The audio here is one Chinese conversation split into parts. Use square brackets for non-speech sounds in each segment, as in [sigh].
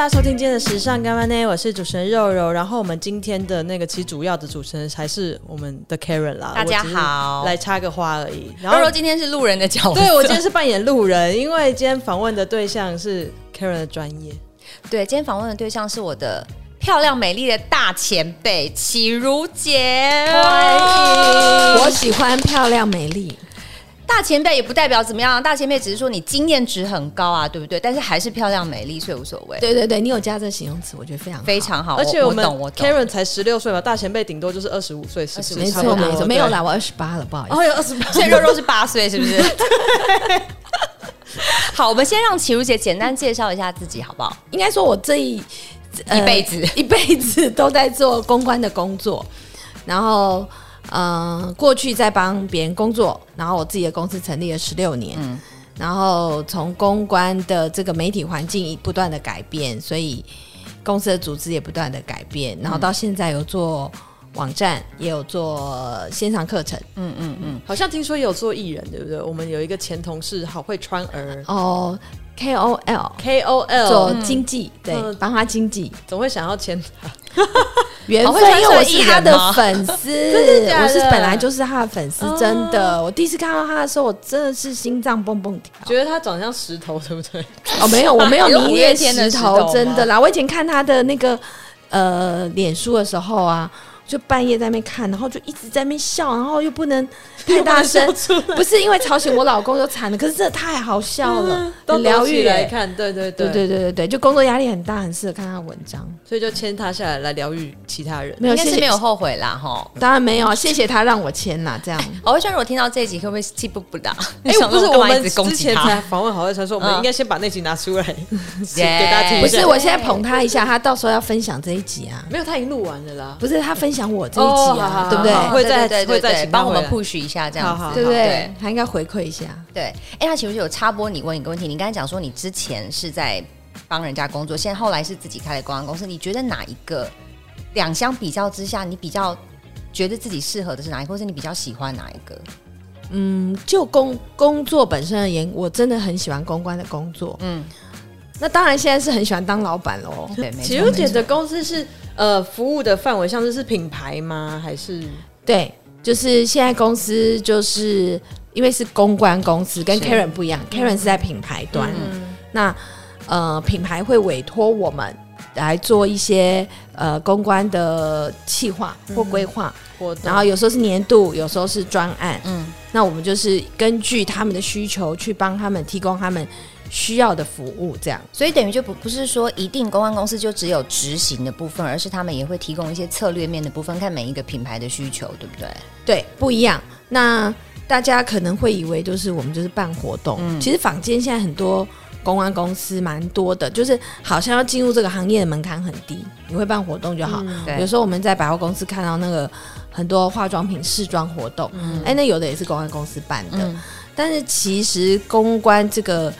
大家收听今天的时尚干嘛呢？我是主持人肉肉。然后我们今天的那个其实主要的主持人还是我们的 Karen 啦。大家好，来插个花而已。然后肉肉今天是路人的角色，对，我今天是扮演路人，因为今天访问的对象是 Karen 的专业。对，今天访问的对象是我的漂亮美丽的大前辈启如姐。欢迎，我喜欢漂亮美丽。大前辈也不代表怎么样，大前辈只是说你经验值很高啊，对不对？但是还是漂亮美丽，所以无所谓。对对对，你有加这形容词，我觉得非常非常好。而且我们我 Karen 才十六岁嘛，大前辈顶多就是二十五岁，是不是？没错没错，没有啦，我二十八了，不好意思。哦，有二十八，[laughs] 所以肉肉是八岁，是不是？[laughs] 好，我们先让齐如姐简单介绍一下自己，好不好？应该说，我这一、呃、一辈子一辈子都在做公关的工作，然后。嗯，过去在帮别人工作，然后我自己的公司成立了十六年，嗯，然后从公关的这个媒体环境不断的改变，所以公司的组织也不断的改变，然后到现在有做网站，也有做线上课程，嗯嗯嗯，好像听说也有做艺人，对不对？我们有一个前同事好会穿儿。哦。K O L K O L 做经济，对，帮他经济，总会想要签他。[laughs] 缘分，因为我是他的粉 [laughs] 丝，我是本来就是他的粉丝，真的。我第一次看到他的时候，我真的是心脏蹦蹦跳，觉得他长得像石头，对不对？哦，没有，我没有迷恋石头，真的啦。我以前看他的那个呃脸书的时候啊。就半夜在那边看，然后就一直在那边笑，然后又不能太大声，不是因为吵醒我老公就惨了。可是这太好笑了，很疗愈来看，对对对对对对对，就工作压力很大，很适合看他的文章，所以就签他下来来疗愈其他人。没有，是没有后悔啦，哈。当然没有，谢谢他让我签啦，这样。好会川，如果听到这一集会不会气不不打？哎，不是我们之前才访问好会川说，我们应该先把那集拿出来给大家听。不是，我现在捧他一下，他到时候要分享这一集啊。没有，他已经录完了啦。不是他分享我这一集啊。对不对？会再会再帮我们 push 一下，这样子，对不对？他应该回馈一下。对，哎，那其实有插播，你问一个问题。你刚才讲说你之前是在帮人家工作，现在后来是自己开了公关公司。你觉得哪一个两相比较之下，你比较觉得自己适合的是哪一个，或是你比较喜欢哪一个？嗯，就工工作本身而言，我真的很喜欢公关的工作。嗯，那当然现在是很喜欢当老板喽。对，启如姐的公司是。呃，服务的范围像是是品牌吗？还是对，就是现在公司就是因为是公关公司，跟 Karen 不一样，Karen 是在品牌端。嗯、那呃，品牌会委托我们来做一些呃公关的企划或规划，嗯、然后有时候是年度，有时候是专案。嗯，那我们就是根据他们的需求去帮他们提供他们。需要的服务，这样，所以等于就不不是说一定公关公司就只有执行的部分，而是他们也会提供一些策略面的部分，看每一个品牌的需求，对不对？对，不一样。那大家可能会以为就是我们就是办活动，嗯、其实坊间现在很多公关公司蛮多的，就是好像要进入这个行业的门槛很低，你会办活动就好。嗯、有时候我们在百货公司看到那个很多化妆品试妆活动，哎、嗯欸，那有的也是公关公司办的，嗯、但是其实公关这个。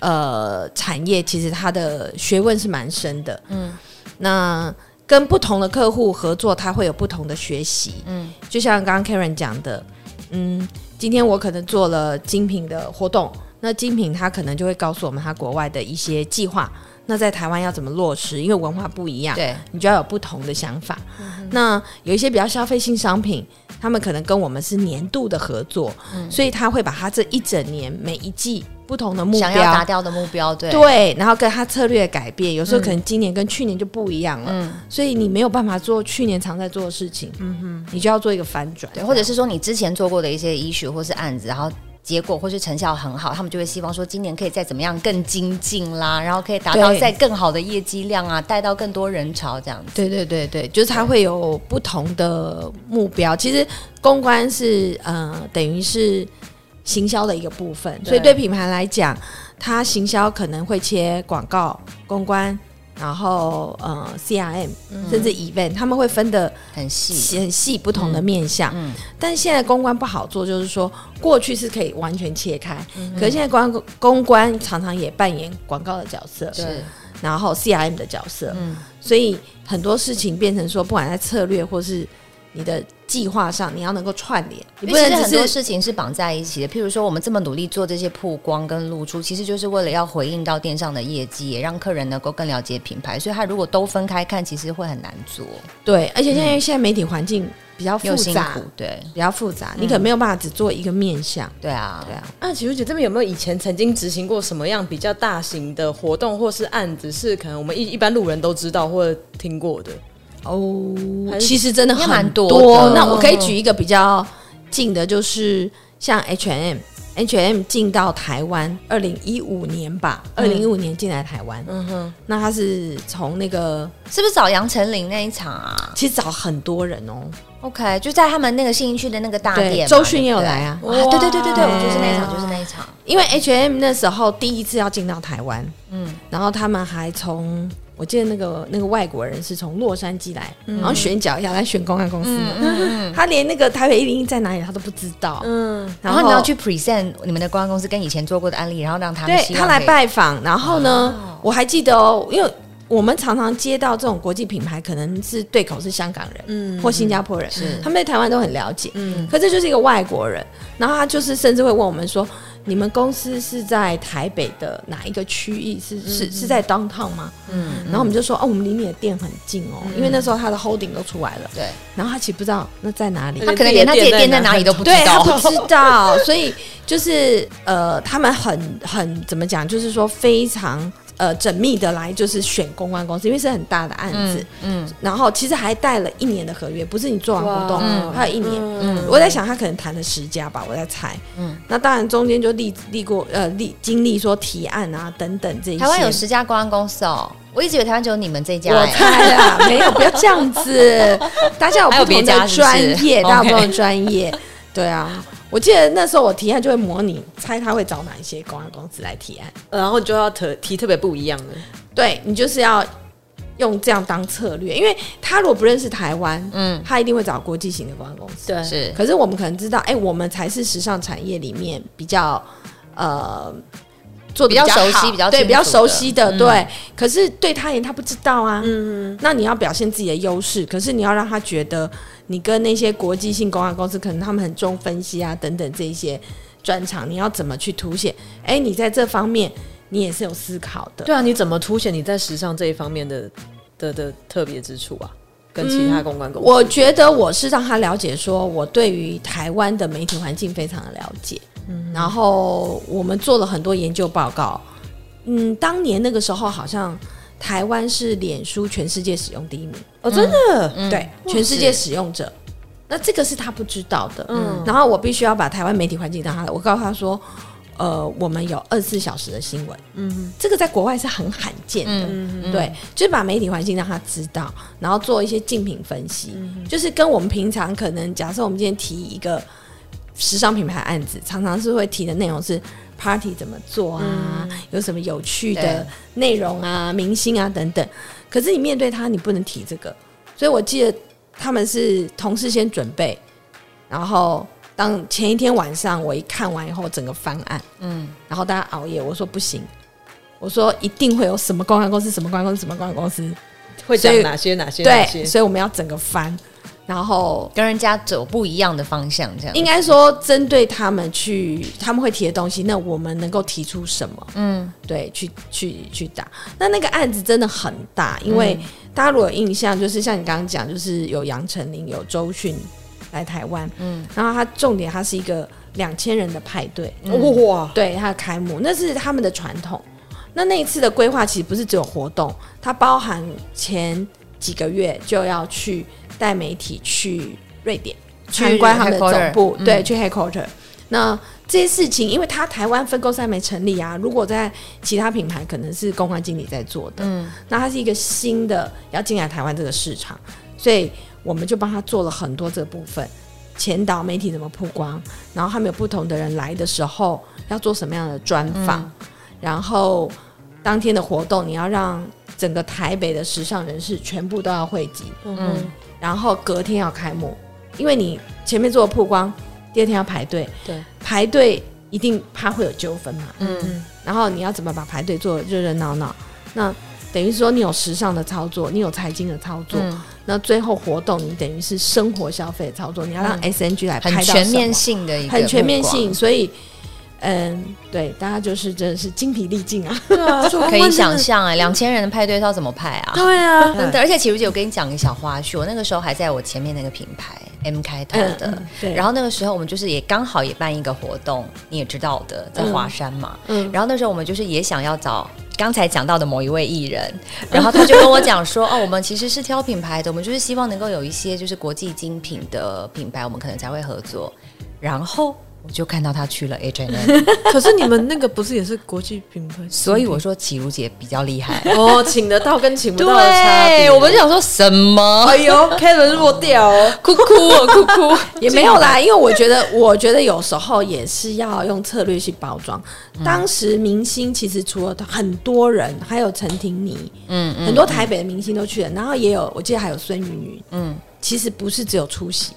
呃，产业其实它的学问是蛮深的，嗯，那跟不同的客户合作，他会有不同的学习，嗯，就像刚刚 Karen 讲的，嗯，今天我可能做了精品的活动，那精品他可能就会告诉我们他国外的一些计划，那在台湾要怎么落实？因为文化不一样，对，你就要有不同的想法。嗯、那有一些比较消费性商品，他们可能跟我们是年度的合作，嗯、所以他会把他这一整年每一季。不同的目标，想要达到的目标，对。对，然后跟他策略改变，有时候可能今年跟去年就不一样了，嗯，所以你没有办法做去年常在做的事情，嗯哼，你就要做一个反转，对，或者是说你之前做过的一些 issue 或是案子，然后结果或是成效很好，他们就会希望说今年可以再怎么样更精进啦，然后可以达到再更好的业绩量啊，带到更多人潮这样子，对对对对，就是他会有不同的目标。其实公关是呃，等于是。行销的一个部分，所以对品牌来讲，它行销可能会切广告、公关，然后呃 CRM，、嗯、甚至 event，他们会分的很细、很细不同的面向。嗯嗯、但是现在公关不好做，就是说过去是可以完全切开，嗯、可是现在公公关常常也扮演广告的角色，是，然后 CRM 的角色，嗯、所以很多事情变成说，不管在策略或是。你的计划上，你要能够串联，你不能很多事情是绑在一起的。譬如说，我们这么努力做这些曝光跟露出，其实就是为了要回应到电商的业绩，也让客人能够更了解品牌。所以，他如果都分开看，其实会很难做。对，而且现在现在媒体环境比较复杂，对，比较复杂，你可能没有办法只做一个面向。对啊，对啊。那琦如姐这边有没有以前曾经执行过什么样比较大型的活动或是案子，是可能我们一一般路人都知道或者听过的？哦，其实真的很多。多那我可以举一个比较近的，就是像 H&M，H&M 进到台湾，二零一五年吧，二零一五年进来台湾。嗯哼，那他是从那个是不是找杨丞琳那一场啊？其实找很多人哦。OK，就在他们那个信义区的那个大店，周迅也有来啊。对对对对对，我就是那一场，就是那一场。因为 H&M 那时候第一次要进到台湾，嗯，然后他们还从。我记得那个那个外国人是从洛杉矶来，嗯、然后选角一下来选公关公司，嗯嗯、[laughs] 他连那个台北一零一在哪里他都不知道。嗯，然后你要去 present 你们的公关公司跟以前做过的案例，然后让他们对他来拜访。然后呢，哦、我还记得哦，因为我们常常接到这种国际品牌，可能是对口是香港人，嗯，或新加坡人，是。他们对台湾都很了解，嗯，可这就是一个外国人，然后他就是甚至会问我们说。你们公司是在台北的哪一个区域？是是是在 downtown 吗？嗯，然后我们就说哦，我们离你的店很近哦，因为那时候他的 holding 都出来了。对，然后他其实不知道那在哪里，他可能连他自己的店在哪里都不知道，对，他不知道，所以就是呃，他们很很怎么讲，就是说非常。呃，缜密的来就是选公关公司，因为是很大的案子，嗯，嗯，然后其实还带了一年的合约，不是你做完活动，嗯，还有一年，嗯，我在想他可能谈了十家吧，我在猜，嗯，那当然中间就历历过呃历经历说提案啊等等这些。台湾有十家公关公司哦，我一直以为台湾只有你们这家，我猜啦，没有，不要这样子，[laughs] 大家有不同的专业，大家有不同的专业，对啊。我记得那时候我提案就会模拟猜他会找哪一些公关公司来提案，然后就要特提特别不一样的。对，你就是要用这样当策略，因为他如果不认识台湾，嗯，他一定会找国际型的公关公司。对，是。可是我们可能知道，哎、欸，我们才是时尚产业里面比较呃做比较熟悉、比较对比较熟悉的。嗯、对，可是对他而言他不知道啊。嗯嗯。那你要表现自己的优势，可是你要让他觉得。你跟那些国际性公关公司，可能他们很重分析啊，等等这一些专长，你要怎么去凸显？哎、欸，你在这方面你也是有思考的。对啊，你怎么凸显你在时尚这一方面的的的特别之处啊？跟其他公关公司、嗯，我觉得我是让他了解，说我对于台湾的媒体环境非常的了解。嗯，然后我们做了很多研究报告。嗯，当年那个时候好像。台湾是脸书全世界使用第一名。哦，真的，嗯、对，嗯、全世界使用者，那这个是他不知道的。嗯，然后我必须要把台湾媒体环境让他，我告诉他说，呃，我们有二十四小时的新闻，嗯，这个在国外是很罕见的，对，就是把媒体环境让他知道，然后做一些竞品分析，嗯、就是跟我们平常可能假设我们今天提一个时尚品牌案子，常常是会提的内容是。Party 怎么做啊？嗯、有什么有趣的内容啊？明星啊等等。可是你面对他，你不能提这个。所以我记得他们是同事先准备，然后当前一天晚上我一看完以后，整个方案，嗯，然后大家熬夜，我说不行，我说一定会有什么公关公司，什么公关公司，什么公关公司会讲哪些哪些哪些，对，所以我们要整个翻。然后跟人家走不一样的方向，这样应该说针对他们去他们会提的东西，那我们能够提出什么？嗯，对，去去去打。那那个案子真的很大，因为大家如果有印象，就是像你刚刚讲，就是有杨丞琳、有周迅来台湾，嗯，然后他重点，他是一个两千人的派对，哇，对，他的开幕，那是他们的传统。那那一次的规划其实不是只有活动，它包含前几个月就要去。带媒体去瑞典参观他们的总部，对，去 headquarter。那这些事情，因为他台湾分公司还没成立啊，如果在其他品牌，可能是公关经理在做的。嗯，那他是一个新的要进来台湾这个市场，所以我们就帮他做了很多这个部分，前导媒体怎么曝光，然后他们有不同的人来的时候要做什么样的专访，嗯、然后当天的活动你要让整个台北的时尚人士全部都要汇集。嗯。嗯然后隔天要开幕，因为你前面做了曝光，第二天要排队，对，排队一定怕会有纠纷嘛，嗯，然后你要怎么把排队做热热闹闹？那等于说你有时尚的操作，你有财经的操作，嗯、那最后活动你等于是生活消费操作，你要让 SNG 来拍到很全面性的一个，很全面性，所以。嗯，对，大家就是真的是精疲力尽啊！[laughs] 对啊，[laughs] 可以想象哎，两千人的派对要怎么派啊？对啊，真的。而且启如姐，我跟你讲个小花絮，我那个时候还在我前面那个品牌 M 开头的，嗯、对。然后那个时候我们就是也刚好也办一个活动，你也知道的，在华山嘛。嗯。然后那时候我们就是也想要找刚才讲到的某一位艺人，然后他就跟我讲说，[laughs] 哦，我们其实是挑品牌的，我们就是希望能够有一些就是国际精品的品牌，我们可能才会合作。然后。我就看到他去了 [laughs] H&M，可是你们那个不是也是国际品牌？所以我说启如姐比较厉害 [laughs] 哦，请得到跟请不到的差别。我们就想说什么？哎呦，Karen 弱掉，哭哭哦，哭哭 [laughs] 也没有啦。因为我觉得，我觉得有时候也是要用策略去包装。当时明星其实除了很多人，还有陈婷妮，嗯，很多台北的明星都去了，然后也有，我记得还有孙芸芸，嗯，其实不是只有出席。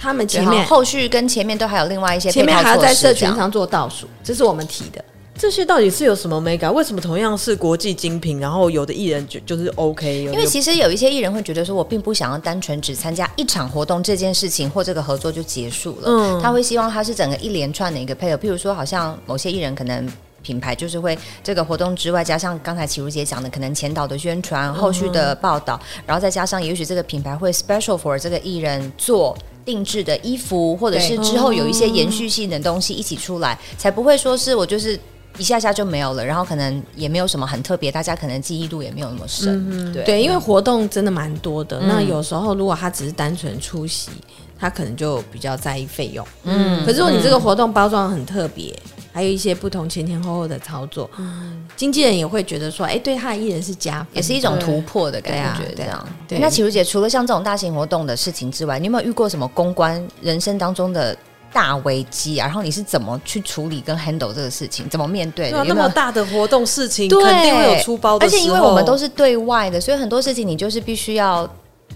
他们前面后续跟前面都还有另外一些，前面还要在社群上做倒数，这是我们提的。这些到底是有什么美感？为什么同样是国际精品，然后有的艺人就就是 OK？因为其实有一些艺人会觉得说，我并不想要单纯只参加一场活动这件事情或这个合作就结束了。嗯，他会希望他是整个一连串的一个配合。譬如说，好像某些艺人可能。品牌就是会这个活动之外，加上刚才启如姐讲的，可能前导的宣传、后续的报道，然后再加上也许这个品牌会 special for 这个艺人做定制的衣服，或者是之后有一些延续性的东西一起出来，才不会说是我就是一下下就没有了，然后可能也没有什么很特别，大家可能记忆度也没有那么深。对对，因为活动真的蛮多的，那有时候如果他只是单纯出席，他可能就比较在意费用。嗯，可是如果你这个活动包装很特别。还有一些不同前前后后的操作，嗯，经纪人也会觉得说，哎，对他的艺人是加，也是一种突破的感觉，这样。对，那启如姐除了像这种大型活动的事情之外，你有没有遇过什么公关人生当中的大危机啊？然后你是怎么去处理跟 handle 这个事情，怎么面对的？有那么大的活动事情，肯定会有出包的。而且因为我们都是对外的，所以很多事情你就是必须要。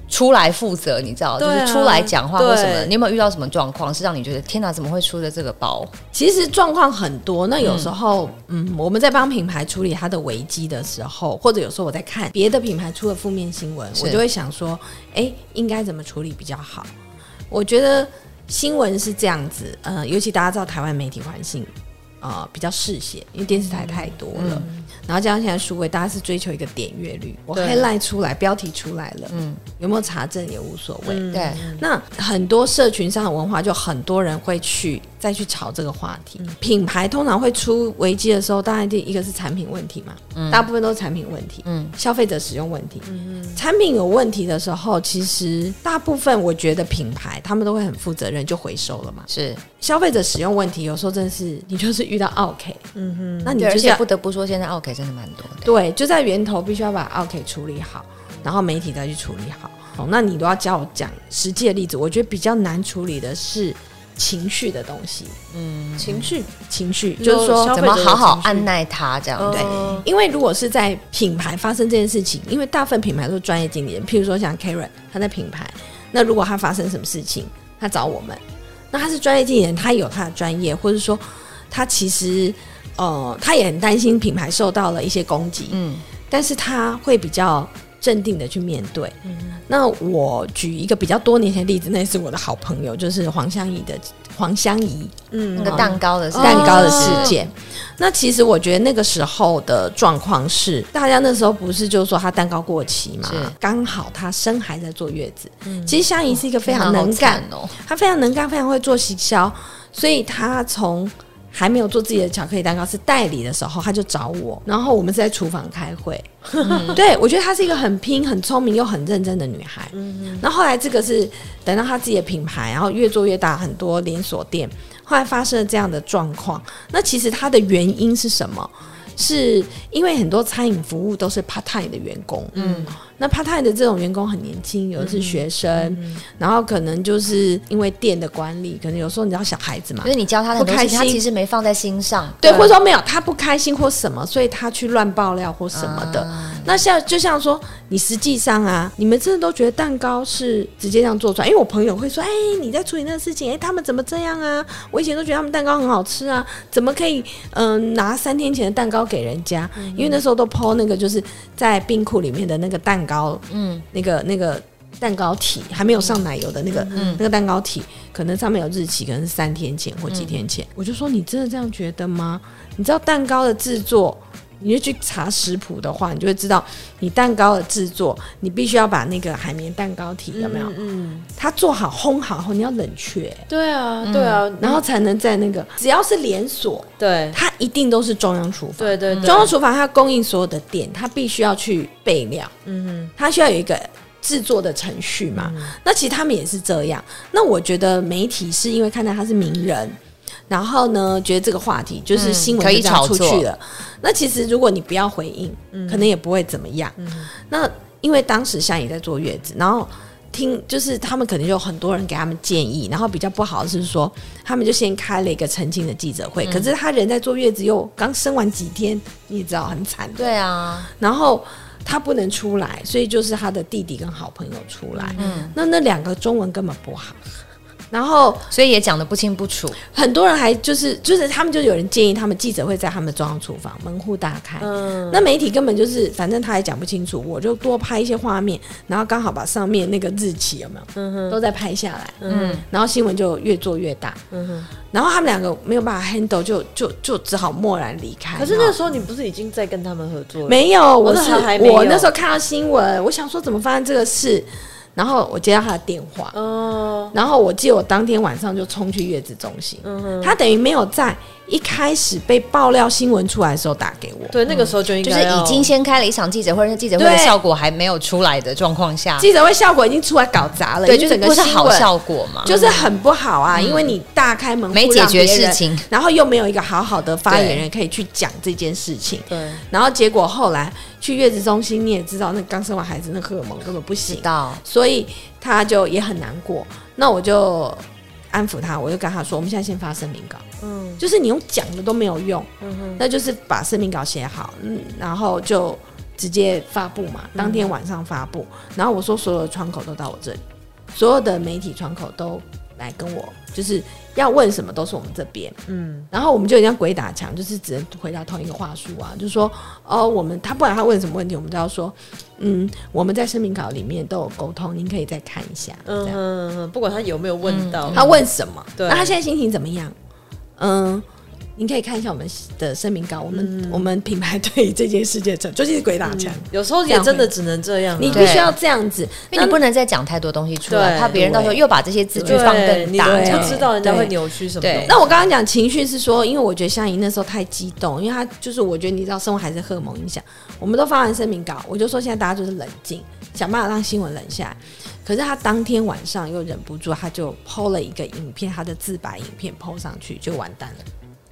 出来负责，你知道，啊、就是出来讲话或什么。你有没有遇到什么状况，是让你觉得天哪，怎么会出的这个包？其实状况很多。那有时候，嗯，嗯，我们在帮品牌处理它的危机的时候，或者有时候我在看别的品牌出的负面新闻，我就会想说，哎、欸，应该怎么处理比较好？我觉得新闻是这样子，呃，尤其大家知道台湾媒体环境。啊、呃，比较嗜血，因为电视台太多了，嗯、然后加上现在数位，大家是追求一个点阅率。我 headline 出来，标题出来了，嗯，有没有查证也无所谓。嗯、对，那很多社群上的文化，就很多人会去再去炒这个话题。嗯、品牌通常会出危机的时候，当然第一个是产品问题嘛，嗯，大部分都是产品问题，嗯，消费者使用问题，嗯嗯，产品有问题的时候，其实大部分我觉得品牌他们都会很负责任，就回收了嘛。是消费者使用问题，有时候真的是你就是。遇到 OK，嗯哼，那你就而且不得不说，现在 OK 真的蛮多的。对，就在源头必须要把 OK 处理好，然后媒体再去处理好。哦，那你都要教我讲实际的例子。我觉得比较难处理的是情绪的东西。嗯，情绪，情绪，就是说怎么好好按耐它这样。对，因为如果是在品牌发生这件事情，因为大部分品牌都是专业经理人，譬如说像 Karen，他在品牌，那如果他发生什么事情，他找我们，那他是专业经理人，他有他的专业，或者说。他其实，呃，他也很担心品牌受到了一些攻击，嗯，但是他会比较镇定的去面对。嗯，那我举一个比较多年前的例子，那是我的好朋友，就是黄香怡的黄香怡，嗯，那个蛋糕的蛋糕的事件。哦，那其实我觉得那个时候的状况是，大家那时候不是就是说她蛋糕过期嘛，刚好她生还在坐月子。嗯，其实香怡是一个非常能干哦，她非常能干，非常会做行销，所以她从还没有做自己的巧克力蛋糕，是代理的时候，他就找我，然后我们是在厨房开会。嗯、[laughs] 对，我觉得她是一个很拼、很聪明又很认真的女孩。嗯嗯。然后后来这个是等到她自己的品牌，然后越做越大，很多连锁店，后来发生了这样的状况。那其实它的原因是什么？是因为很多餐饮服务都是 part time 的员工。嗯。那 part time 的这种员工很年轻，有的是学生，然后可能就是因为店的管理，可能有时候你知道小孩子嘛，就是你教他的不开心，他其实没放在心上，对，对或者说没有他不开心或什么，所以他去乱爆料或什么的。啊、那像就像说，你实际上啊，你们真的都觉得蛋糕是直接这样做出来？因为我朋友会说，哎，你在处理那个事情，哎，他们怎么这样啊？我以前都觉得他们蛋糕很好吃啊，怎么可以嗯、呃、拿三天前的蛋糕给人家？嗯、因为那时候都 po 那个就是在冰库里面的那个蛋糕。嗯，那个那个蛋糕体还没有上奶油的那个、嗯、那个蛋糕体，可能上面有日期，可能是三天前或几天前。嗯、我就说，你真的这样觉得吗？你知道蛋糕的制作，你就去查食谱的话，你就会知道，你蛋糕的制作，你必须要把那个海绵蛋糕体有没有？嗯，嗯它做好烘好后，你要冷却。对啊，对啊，然后才能在那个只要是连锁，对，它一定都是中央厨房。对对对，中央厨房它供应所有的店，它必须要去备料。嗯哼，它需要有一个。制作的程序嘛，嗯、那其实他们也是这样。那我觉得媒体是因为看到他是名人，然后呢，觉得这个话题就是新闻可以炒出去了。那其实如果你不要回应，嗯、可能也不会怎么样。嗯、那因为当时像也在坐月子，然后听就是他们可能有很多人给他们建议，然后比较不好的是说，他们就先开了一个澄清的记者会。嗯、可是他人在坐月子又刚生完几天，你也知道很惨。对啊，然后。他不能出来，所以就是他的弟弟跟好朋友出来。嗯，那那两个中文根本不好。然后，所以也讲的不清不楚。很多人还就是就是他们就有人建议他们记者会在他们的中央厨房门户大开。嗯，那媒体根本就是反正他也讲不清楚，我就多拍一些画面，然后刚好把上面那个日期有没有，嗯哼，都在拍下来。嗯，然后新闻就越做越大。嗯哼，然后他们两个没有办法 handle，就就就只好默然离开。可是那个时候你不是已经在跟他们合作了？没有，我是我那时候看到新闻，我想说怎么发生这个事。然后我接到他的电话，哦，然后我记得我当天晚上就冲去月子中心，嗯，他等于没有在一开始被爆料新闻出来的时候打给我，对，那个时候就应该就是已经先开了一场记者会，那记者会的效果还没有出来的状况下，记者会效果已经出来搞砸了，对，就整个不是好效果嘛，就是很不好啊，因为你大开门没解决事情，然后又没有一个好好的发言人可以去讲这件事情，对，然后结果后来。去月子中心，你也知道，那刚生完孩子，那荷尔蒙根本不行，到所以他就也很难过。那我就安抚他，我就跟他说：“我们现在先发声明稿，嗯，就是你用讲的都没有用，嗯哼，那就是把声明稿写好，嗯，然后就直接发布嘛，当天晚上发布。嗯、然后我说，所有的窗口都到我这里，所有的媒体窗口都来跟我，就是。”要问什么都是我们这边，嗯，然后我们就像鬼打墙，就是只能回答同一个话术啊，就是说，哦，我们他不管他问什么问题，我们都要说，嗯，我们在声明稿里面都有沟通，您可以再看一下，嗯不管他有没有问到，他问什么，对，那他现在心情怎么样？嗯。您可以看一下我们的声明稿，我们、嗯、我们品牌对于这件事情，就是鬼打墙、嗯，有时候也真的只能这样，你必须要这样子，因为你不能再讲太多东西出来，怕别人到时候又把这些字句放更大，你不知道人家会扭曲什么。对，那我刚刚讲情绪是说，因为我觉得香姨那时候太激动，因为她就是我觉得你知道，生活还是荷尔蒙影响。我们都发完声明稿，我就说现在大家就是冷静，想办法让新闻冷下来。可是他当天晚上又忍不住，他就 PO 了一个影片，他的自白影片 PO 上去，就完蛋了。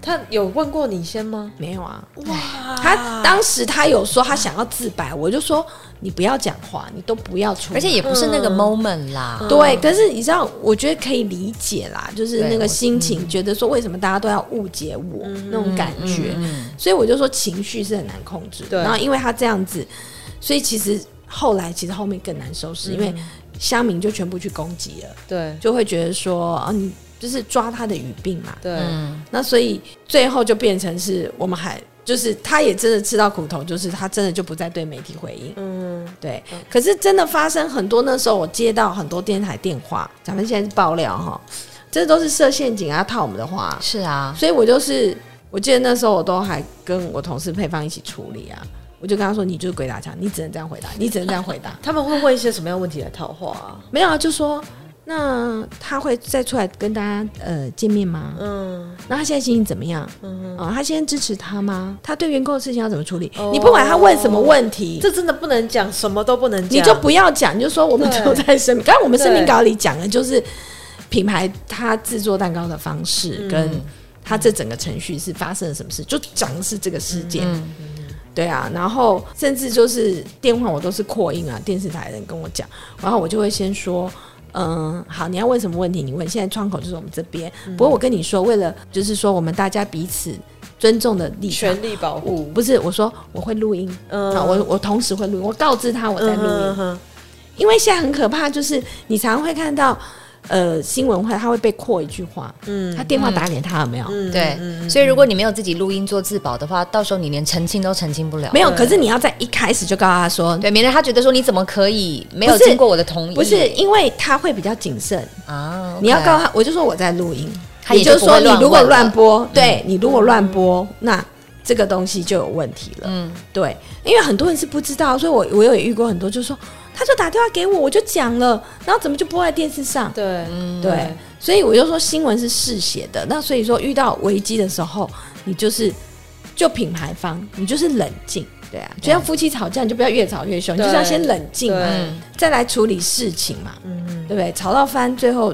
他有问过你先吗？没有啊。哇！他当时他有说他想要自白，我就说你不要讲话，你都不要出，而且也不是那个 moment 啦。嗯、对，可是你知道，我觉得可以理解啦，就是那个心情，觉得说为什么大家都要误解我、嗯、那种感觉，嗯嗯嗯、所以我就说情绪是很难控制。对。然后因为他这样子，所以其实后来其实后面更难收拾，嗯、因为乡民就全部去攻击了。对。就会觉得说啊你。就是抓他的语病嘛，对，那所以最后就变成是我们还就是他也真的吃到苦头，就是他真的就不再对媒体回应，嗯，对。可是真的发生很多，那时候我接到很多电台电话，咱们现在是爆料哈，这都是设陷阱啊，套我们的话，是啊，所以我就是我记得那时候我都还跟我同事配方一起处理啊，我就跟他说，你就是鬼打墙，你只能这样回答，你只能这样回答。[laughs] 他们会问一些什么样问题来套话啊？没有啊，就说。那他会再出来跟大家呃见面吗？嗯，那他现在心情怎么样？嗯哼，啊，他现在支持他吗？他对员工的事情要怎么处理？哦、你不管他问什么问题，这真的不能讲，什么都不能讲，你就不要讲，你就说我们都在声明。刚刚我们声明稿里讲的就是品牌他制作蛋糕的方式，跟他这整个程序是发生了什么事，就讲的是这个事件。嗯嗯对啊，然后甚至就是电话我都是扩音啊，电视台的人跟我讲，然后我就会先说。嗯，好，你要问什么问题？你问。现在窗口就是我们这边。嗯、不过我跟你说，为了就是说我们大家彼此尊重的立场，权利保护。不是，我说我会录音。嗯，我我同时会录音，我告知他我在录音。嗯、哼哼，因为现在很可怕，就是你常常会看到呃新闻会，他会被扩一句话，嗯，他电话打给他有没有？嗯，对，所以如果你没有自己录音做自保的话，到时候你连澄清都澄清不了。没有，可是你要在一开始就告诉他说，对，免得他觉得说你怎么可以没有经过我的同意？不是，因为他会比较谨慎。啊。你要告诉他，我就说我在录音，也就是说你如果乱播，对你如果乱播，那。这个东西就有问题了，嗯，对，因为很多人是不知道，所以我我有遇过很多，就是说他就打电话给我，我就讲了，然后怎么就播在电视上？对，嗯，对，所以我就说新闻是试写的，那所以说遇到危机的时候，你就是就品牌方，你就是冷静，对啊，就像夫妻吵架，你就不要越吵越凶，你就是要先冷静嘛，再来处理事情嘛，嗯嗯，对不对？吵到翻，最后。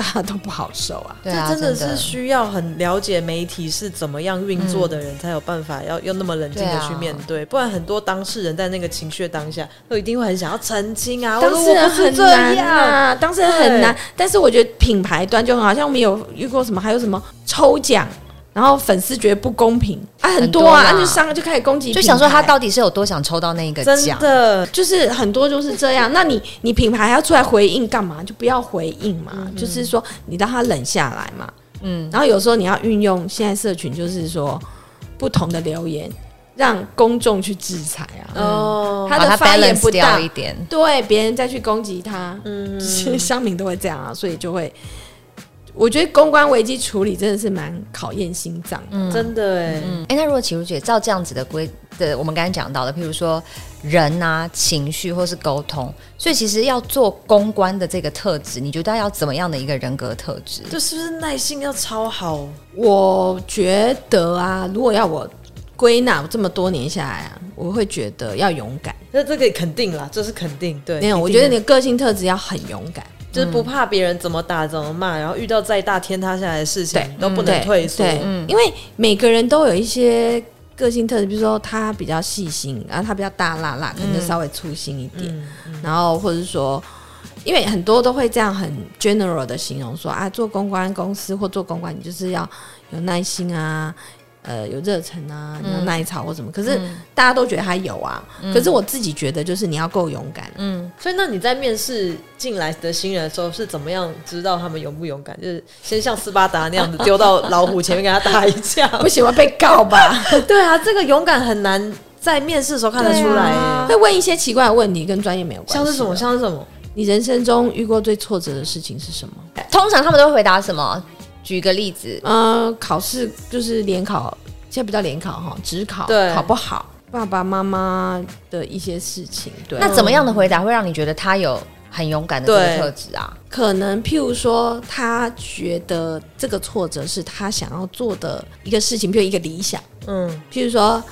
大家都不好受啊！这真的是需要很了解媒体是怎么样运作的人，才有办法要用那么冷静的去面对。不然很多当事人在那个情绪当下，都一定会很想要澄清啊。当事人很难啊，当事人很难。但是我觉得品牌端就很好，像我们有遇过什么，还有什么抽奖。然后粉丝觉得不公平啊，很多啊，就商就开始攻击，就想说他到底是有多想抽到那个奖？真的就是很多就是这样。那你你品牌还要出来回应干嘛？就不要回应嘛，嗯、就是说你让他冷下来嘛。嗯，然后有时候你要运用现在社群，就是说不同的留言，让公众去制裁啊。哦，他的发言不当一点，对别人再去攻击他，嗯，其实乡民都会这样啊，所以就会。我觉得公关危机处理真的是蛮考验心脏，嗯、真的哎。哎、嗯欸，那如果启如姐照这样子的规的，我们刚才讲到的，譬如说人啊、情绪或是沟通，所以其实要做公关的这个特质，你觉得要怎么样的一个人格特质？就是不是耐心要超好？我觉得啊，如果要我归纳这么多年下来啊，我会觉得要勇敢。那这个肯定啦，这是肯定。对，没有，我觉得你的个性特质要很勇敢。就是不怕别人怎么打怎么骂，然后遇到再大天塌下来的事情都不能退缩。对，因为每个人都有一些个性特质，比如说他比较细心，然后他比较大剌剌，可能就稍微粗心一点。然后或者是说，因为很多都会这样很 general 的形容说啊，做公关公司或做公关，你就是要有耐心啊。呃，有热忱啊，有耐操或什么，可是大家都觉得他有啊。可是我自己觉得，就是你要够勇敢。嗯，所以那你在面试进来的新人的时候，是怎么样知道他们勇不勇敢？就是先像斯巴达那样子丢到老虎前面跟他打一架？[laughs] 不喜欢被告吧？[laughs] 对啊，这个勇敢很难在面试的时候看得出来。会问一些奇怪的问题，跟专业没有关系。像是什么？像是什么？你人生中遇过最挫折的事情是什么？通常他们都会回答什么？举个例子，呃，考试就是联考，现在不叫联考哈，只考，对，考不好，爸爸妈妈的一些事情，对。那怎么样的回答会让你觉得他有很勇敢的这个特质啊？可能譬如说，他觉得这个挫折是他想要做的一个事情，譬如一个理想，嗯，譬如说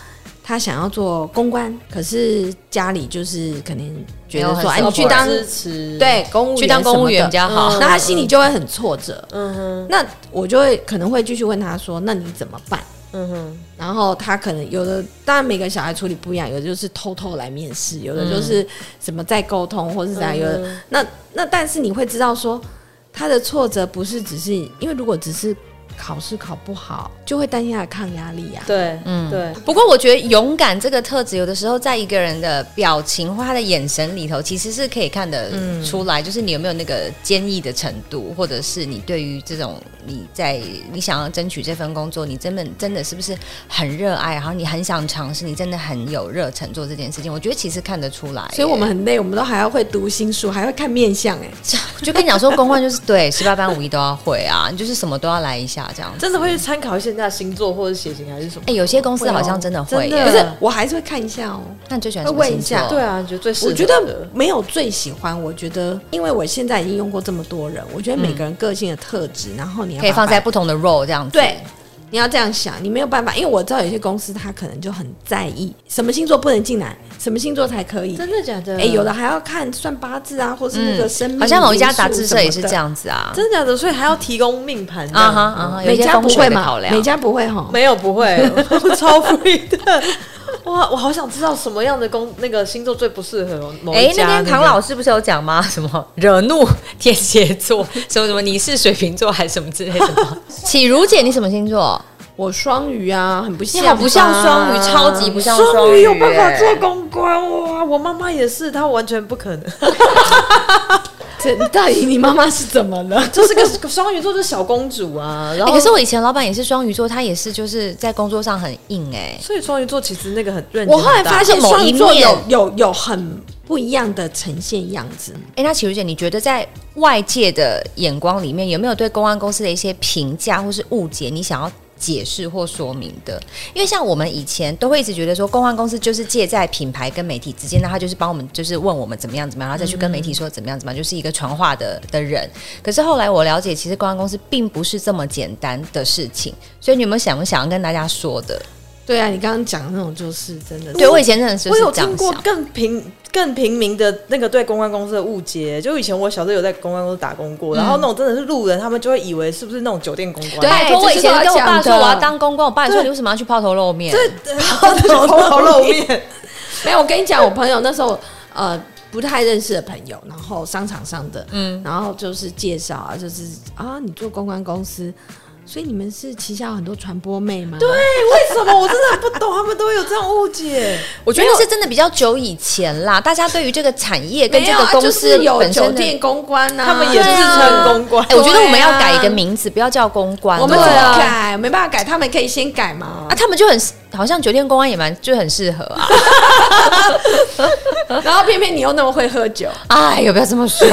他想要做公关，可是家里就是可能觉得说，哎，你去当，对，公务员去当公务员比较好，那他心里就会很挫折，嗯哼。那我就会可能会继续问他说，那你怎么办？嗯哼，然后他可能有的，当然每个小孩处理不一样，有的就是偷偷来面试，有的就是什么在沟通，或是怎样，有的那那，但是你会知道说，他的挫折不是只是因为如果只是。考试考不好，就会担心他的抗压力呀、啊。对，嗯，对。不过我觉得勇敢这个特质，有的时候在一个人的表情或他的眼神里头，其实是可以看得出来，嗯、就是你有没有那个坚毅的程度，或者是你对于这种你在你想要争取这份工作，你真的真的是不是很热爱，然后你很想尝试，你真的很有热忱做这件事情。我觉得其实看得出来。所以我们很累，我们都还要会读心术，还会看面相。哎，就跟你讲说，公关就是对十八般武艺都要会啊，你就是什么都要来一下。这样真的会去参考一下星座或者血型还是什么？哎、欸，有些公司好像真的会，可是我还是会看一下哦。那你最喜欢什么星座？对啊，觉得最适合。我觉得没有最喜欢，我觉得因为我现在已经用过这么多人，我觉得每个人个性的特质，嗯、然后你要可以放在不同的 role 这样子。对。你要这样想，你没有办法，因为我知道有些公司他可能就很在意什么星座不能进来，什么星座才可以。真的假的？哎、欸，有的还要看算八字啊，或是那个生命、嗯。好像某一家杂志社也是这样子啊。真的假的？所以还要提供命盘啊哈啊哈。每家不会吗？每家不会哈？没有不会，超 free 的。哇，我好想知道什么样的工那个星座最不适合某家。哎、欸，那天唐老师不是有讲吗？[laughs] 什么惹怒 [laughs] 天蝎座，[laughs] 什么什么你是水瓶座还是什么之类的吗？启如姐，你什么星座？我双鱼啊，很不像，好不像双鱼，超级不像双鱼。双鱼有办法做公关哇！我妈妈也是，她完全不可能。这到底你妈妈是怎么了？[laughs] 就是个双鱼座，就是小公主啊。然后，可是我以前老板也是双鱼座，他也是就是在工作上很硬哎。所以双鱼座其实那个很认真。我后来发现双鱼座有有有很不一样的呈现样子。哎，那齐如姐，你觉得在外界的眼光里面，有没有对公安公司的一些评价或是误解？你想要？解释或说明的，因为像我们以前都会一直觉得说，公关公司就是借在品牌跟媒体之间，那他就是帮我们，就是问我们怎么样怎么样，然后再去跟媒体说怎么样怎么样，就是一个传话的的人。可是后来我了解，其实公关公司并不是这么简单的事情。所以你有没有想不想要跟大家说的？对啊，你刚刚讲的那种就是真的。对我以前真的是，我有听过更平。更平民的那个对公关公司的误解，就以前我小时候有在公关公司打工过，嗯、然后那种真的是路人，他们就会以为是不是那种酒店公关？对，我以前跟我爸说我要当公关，我爸说你为什么要去抛头露面？对，抛头露面。[laughs] 没有，我跟你讲，我朋友那时候呃不太认识的朋友，然后商场上的，嗯，然后就是介绍啊，就是啊，你做公关公司。所以你们是旗下有很多传播妹吗？对，为什么我真的很不懂，他们都会有这样误解。我觉得是真的比较久以前啦，大家对于这个产业跟这个公司有酒店公关呐，他们也是称公关。哎，我觉得我们要改一个名字，不要叫公关。我们怎么改？没办法改，他们可以先改嘛。啊，他们就很好像酒店公关也蛮就很适合啊。[laughs] 然后偏偏你又那么会喝酒，哎，有不要这么说，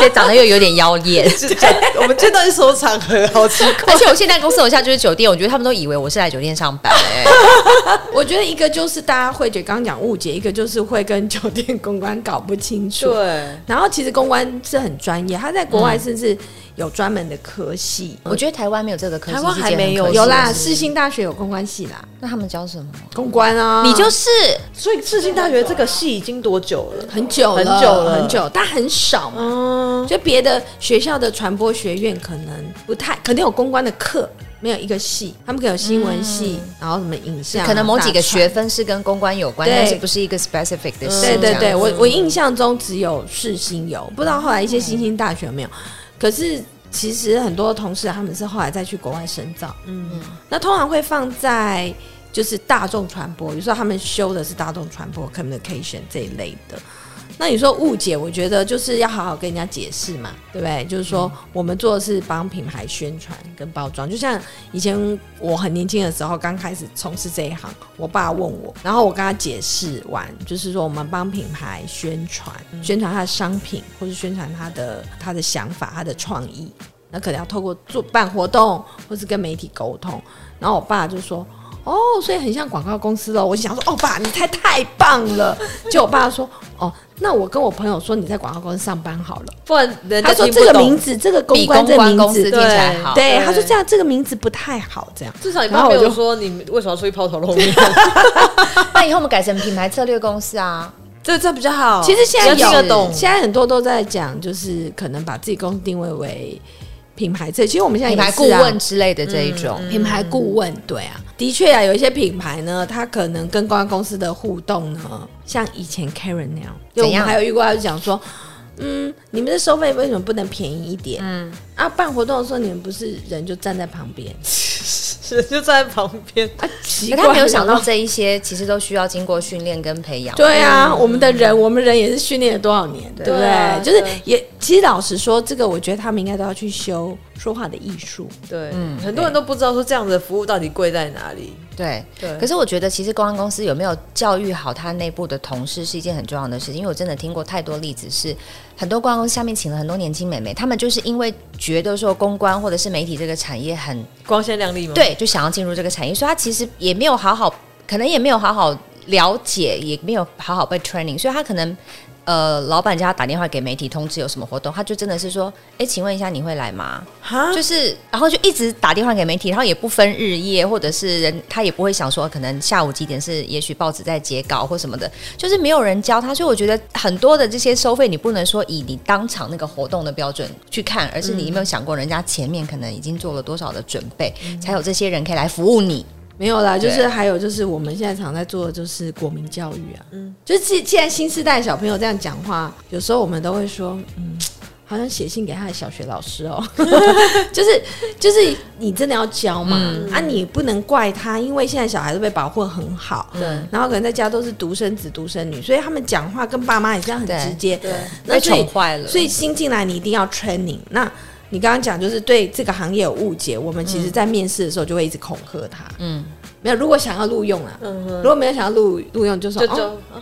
这长得又有点妖艳。[laughs] 我们见到一所场合，好奇怪。[laughs] 而且我现在公司楼下就是酒店，我觉得他们都以为我是来酒店上班。哎，[laughs] 我觉得一个就是大家会觉得刚刚讲误解，一个就是会跟酒店公关搞不清楚。对。然后其实公关是很专业，他在国外甚至有专门的科系。我觉得台湾没有这个科系，台湾还没有。有啦，世新大学有公关系啦。那他们教什么？公关啊。你就是。所以世新大学这个系已经多久了？很久很久了，很久，但很少嘛。嗯。就别的学校的传播学院可能不太，肯定有公关的课。没有一个系，他们可能有新闻系，嗯、然后什么影像，可能某几个学分是跟公关有关，但是不是一个 specific 的系。对对对，我我印象中只有世新有，不知道后来一些新兴大学有没有。可是其实很多同事他们是后来再去国外深造，嗯，那通常会放在就是大众传播，比如说他们修的是大众传播 communication 这一类的。那你说误解，我觉得就是要好好跟人家解释嘛，对不对？就是说，我们做的是帮品牌宣传跟包装，就像以前我很年轻的时候，刚开始从事这一行，我爸问我，然后我跟他解释完，就是说我们帮品牌宣传，宣传他的商品，或是宣传他的他的想法、他的创意，那可能要透过做办活动，或是跟媒体沟通，然后我爸就说。哦，所以很像广告公司哦。我就想说，哦，爸，你太太棒了。就我爸说，哦，那我跟我朋友说你在广告公司上班好了，不然人家他说这个名字，这个公关这个名字听起来好。对，他说这样这个名字不太好，这样至少你爸没有说你为什么要出去抛头露面。[laughs] 那以后我们改成品牌策略公司啊，这这比较好。其实现在有，现在很多都在讲，就是可能把自己公司定位为。品牌这其实我们现在、啊、品牌顾问之类的这一种、嗯、品牌顾问，对啊，的确啊，有一些品牌呢，它可能跟公关公司的互动呢，像以前 Karen 那样，我们？还有遇过，他就讲说，嗯，你们的收费为什么不能便宜一点？嗯，啊，办活动的时候你们不是人就站在旁边？是就站在旁边，啊，奇怪，他没有想到这一些其实都需要经过训练跟培养。对啊，嗯、我们的人，我们人也是训练了多少年，对不对？对就是也，其实老实说，这个我觉得他们应该都要去修说话的艺术。对，嗯，很多人都不知道说这样子的服务到底贵在哪里。对，对。可是我觉得，其实公关公司有没有教育好他内部的同事是一件很重要的事情，因为我真的听过太多例子，是很多公关公司下面请了很多年轻美眉，他们就是因为觉得说公关或者是媒体这个产业很光鲜亮丽吗？对，就想要进入这个产业，所以他其实也没有好好，可能也没有好好了解，也没有好好被 training，所以他可能。呃，老板叫他打电话给媒体通知有什么活动，他就真的是说，哎，请问一下你会来吗？哈，就是，然后就一直打电话给媒体，然后也不分日夜，或者是人，他也不会想说，可能下午几点是，也许报纸在截稿或什么的，就是没有人教他，所以我觉得很多的这些收费，你不能说以你当场那个活动的标准去看，而是你有没有想过，人家前面可能已经做了多少的准备，嗯、才有这些人可以来服务你。没有啦，就是还有就是我们现在常在做的就是国民教育啊，嗯，就是既既然新时代小朋友这样讲话，有时候我们都会说，嗯，好像写信给他的小学老师哦，[laughs] 就是就是你真的要教嘛，嗯、啊，你不能怪他，因为现在小孩都被保护很好，对，然后可能在家都是独生子独生女，所以他们讲话跟爸妈也这样很直接，对，被宠坏了，所以新进来你一定要 training。那你刚刚讲就是对这个行业有误解，我们其实在面试的时候就会一直恐吓他，嗯。没有，如果想要录用啊，嗯、哼。如果没有想要录录用，就说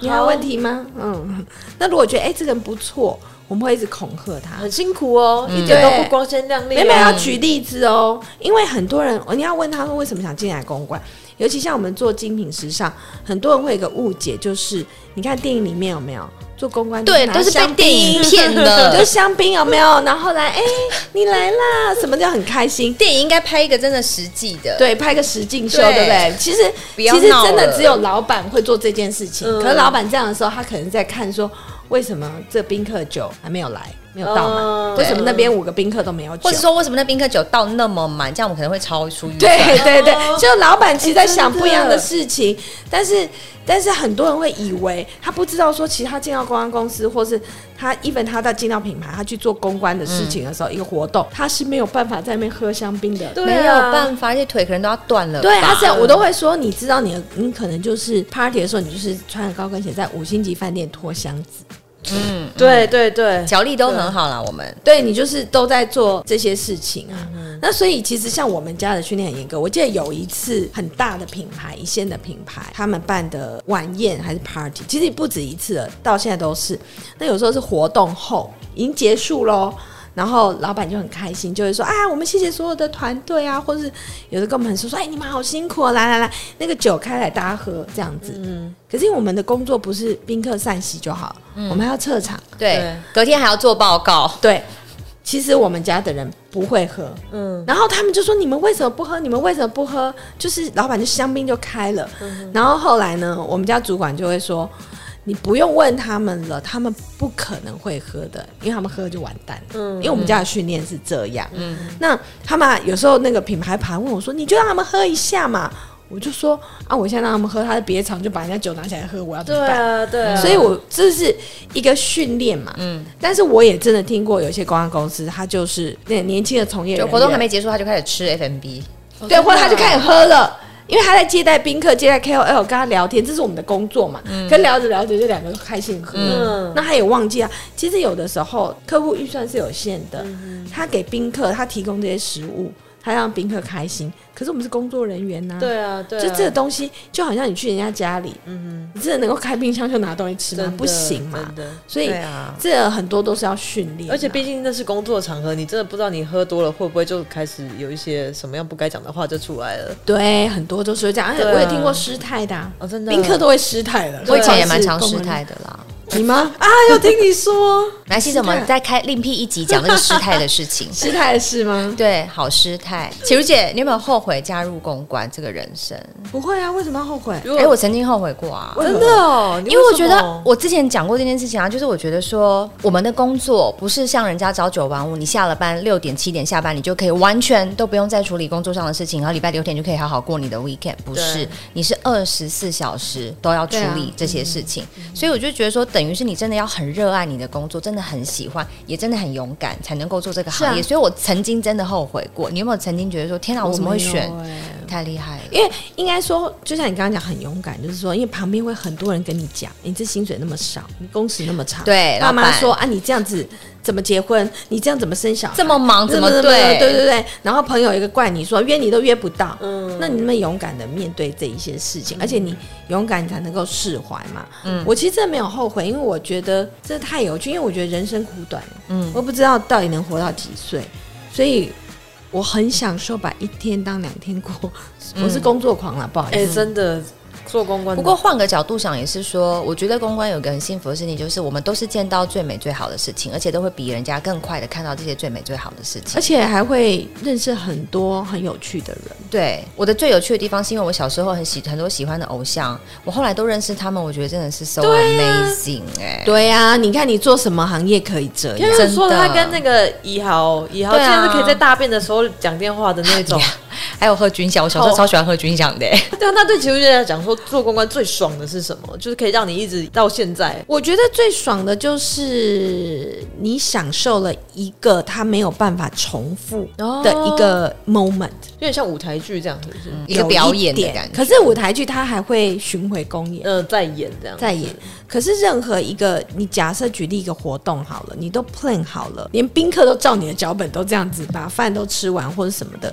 你还有问题吗？嗯，那如果觉得哎，这个人不错，我们会一直恐吓他，很辛苦哦，嗯、一点都不光鲜亮丽、啊。没有要举例子哦，因为很多人，你要问他说为什么想进来公关，尤其像我们做精品时尚，很多人会有一个误解，就是你看电影里面有没有？做公关对，都是被电影骗的，[laughs] 就香槟有没有？然后来，哎、欸，你来啦，什么叫很开心？电影应该拍一个真的实际的，对，拍个实境秀，对，对不对？其实，其实真的只有老板会做这件事情。嗯、可是老板这样的时候，他可能在看说，为什么这宾客酒还没有来？没有倒满，嗯、为什么那边五个宾客都没有酒？或者说为什么那宾客酒倒那么满？这样我们可能会超出预算。对对对，就老板其实在想不一样的事情，欸、但是但是很多人会以为他不知道说，其实他进到公关公司，或是他 even 他在进到品牌，他去做公关的事情的时候，嗯、一个活动他是没有办法在那边喝香槟的，对啊、没有办法，而且腿可能都要断了。对，他这样我都会说，你知道你的你可能就是 party 的时候，你就是穿着高跟鞋在五星级饭店拖箱子。嗯，对对对，脚力都很好啦。我们对你就是都在做这些事情啊。那所以其实像我们家的训练很严格。我记得有一次很大的品牌，一线的品牌，他们办的晚宴还是 party，其实不止一次了，到现在都是。那有时候是活动后已经结束喽。然后老板就很开心，就会说：“啊，我们谢谢所有的团队啊，或者是有的跟我们说说，哎，你们好辛苦哦，来来来，那个酒开来大家喝这样子。”嗯，可是因为我们的工作不是宾客散席就好，嗯、我们还要撤场，对，对隔天还要做报告。对，其实我们家的人不会喝，嗯，然后他们就说：“你们为什么不喝？你们为什么不喝？”就是老板就香槟就开了，嗯、然后后来呢，我们家主管就会说。你不用问他们了，他们不可能会喝的，因为他们喝就完蛋。嗯，因为我们家的训练是这样。嗯，那他们有时候那个品牌盘问我说：“你就让他们喝一下嘛。”我就说：“啊，我现在让他们喝，他的别场就把人家酒拿起来喝，我要怎么办？”对啊，对啊。所以我这是一个训练嘛。嗯。但是我也真的听过有些公关公司，他就是那年轻的从业人员，活动还没结束，他就开始吃 FMB，对，或者他就开始喝了。因为他在接待宾客、接待 KOL，跟他聊天，这是我们的工作嘛。嗯，可聊着聊着，就两个人开心喝。嗯，那他也忘记啊。其实有的时候，客户预算是有限的，嗯、他给宾客，他提供这些食物。他让宾客开心，可是我们是工作人员呐。对啊，对啊，就这个东西，就好像你去人家家里，嗯哼，你真的能够开冰箱就拿东西吃吗？不行嘛。所以这很多都是要训练。而且毕竟那是工作场合，你真的不知道你喝多了会不会就开始有一些什么样不该讲的话就出来了。对，很多都是会这样。而且我也听过失态的，哦，真的，宾客都会失态的。我以前也蛮常失态的啦。你吗？啊，有听你说，[laughs] 来，其实我们再开另辟一集讲那个失态的事情，[laughs] 失态的事吗？对，好失态。启如姐，你有没有后悔加入公关这个人生？不会啊，为什么要后悔？哎，我曾经后悔过啊，真的哦。因为我觉得我之前讲过这件事情啊，就是我觉得说我们的工作不是像人家朝九晚五，你下了班六点七点下班，你就可以完全都不用再处理工作上的事情，然后礼拜六天就可以好好过你的 weekend。不是，你是二十四小时都要处理这些事情，所以我就觉得说等。等于是你真的要很热爱你的工作，真的很喜欢，也真的很勇敢，才能够做这个行业。啊、所以我曾经真的后悔过。你有没有曾经觉得说，天哪，我怎么会选？欸、太厉害了！因为应该说，就像你刚刚讲，很勇敢，就是说，因为旁边会很多人跟你讲，你这薪水那么少，你工时那么长，对，爸妈说啊，你这样子。怎么结婚？你这样怎么生小孩？这么忙怎么对？对对对。然后朋友一个怪你说约你都约不到，嗯，那你那么勇敢的面对这一些事情，而且你勇敢你才能够释怀嘛。嗯，我其实真的没有后悔，因为我觉得这太有趣，因为我觉得人生苦短，嗯，我不知道到底能活到几岁，所以我很享受把一天当两天过。我是工作狂了，不好意思，哎，真的。做公关，不过换个角度想，也是说，我觉得公关有个很幸福的事情，就是我们都是见到最美最好的事情，而且都会比人家更快的看到这些最美最好的事情，而且还会认识很多很有趣的人。对，我的最有趣的地方是因为我小时候很喜很多喜欢的偶像，我后来都认识他们，我觉得真的是 so amazing 哎。对呀、啊，你看你做什么行业可以这样？真的说他跟那个以豪，以豪现在是可以在大便的时候讲电话的那种。还有喝军饷，我小时候超喜欢喝军饷的。[laughs] 对啊，那对其实来讲说做公关最爽的是什么？就是可以让你一直到现在。我觉得最爽的就是你享受了一个他没有办法重复的一个 moment，有点像舞台剧这样子，是一个表演的感觉。可是舞台剧它还会巡回公演，呃，再演这样，再演。可是任何一个你假设举例一个活动好了，你都 plan 好了，连宾客都照你的脚本都这样子把饭都吃完或者什么的，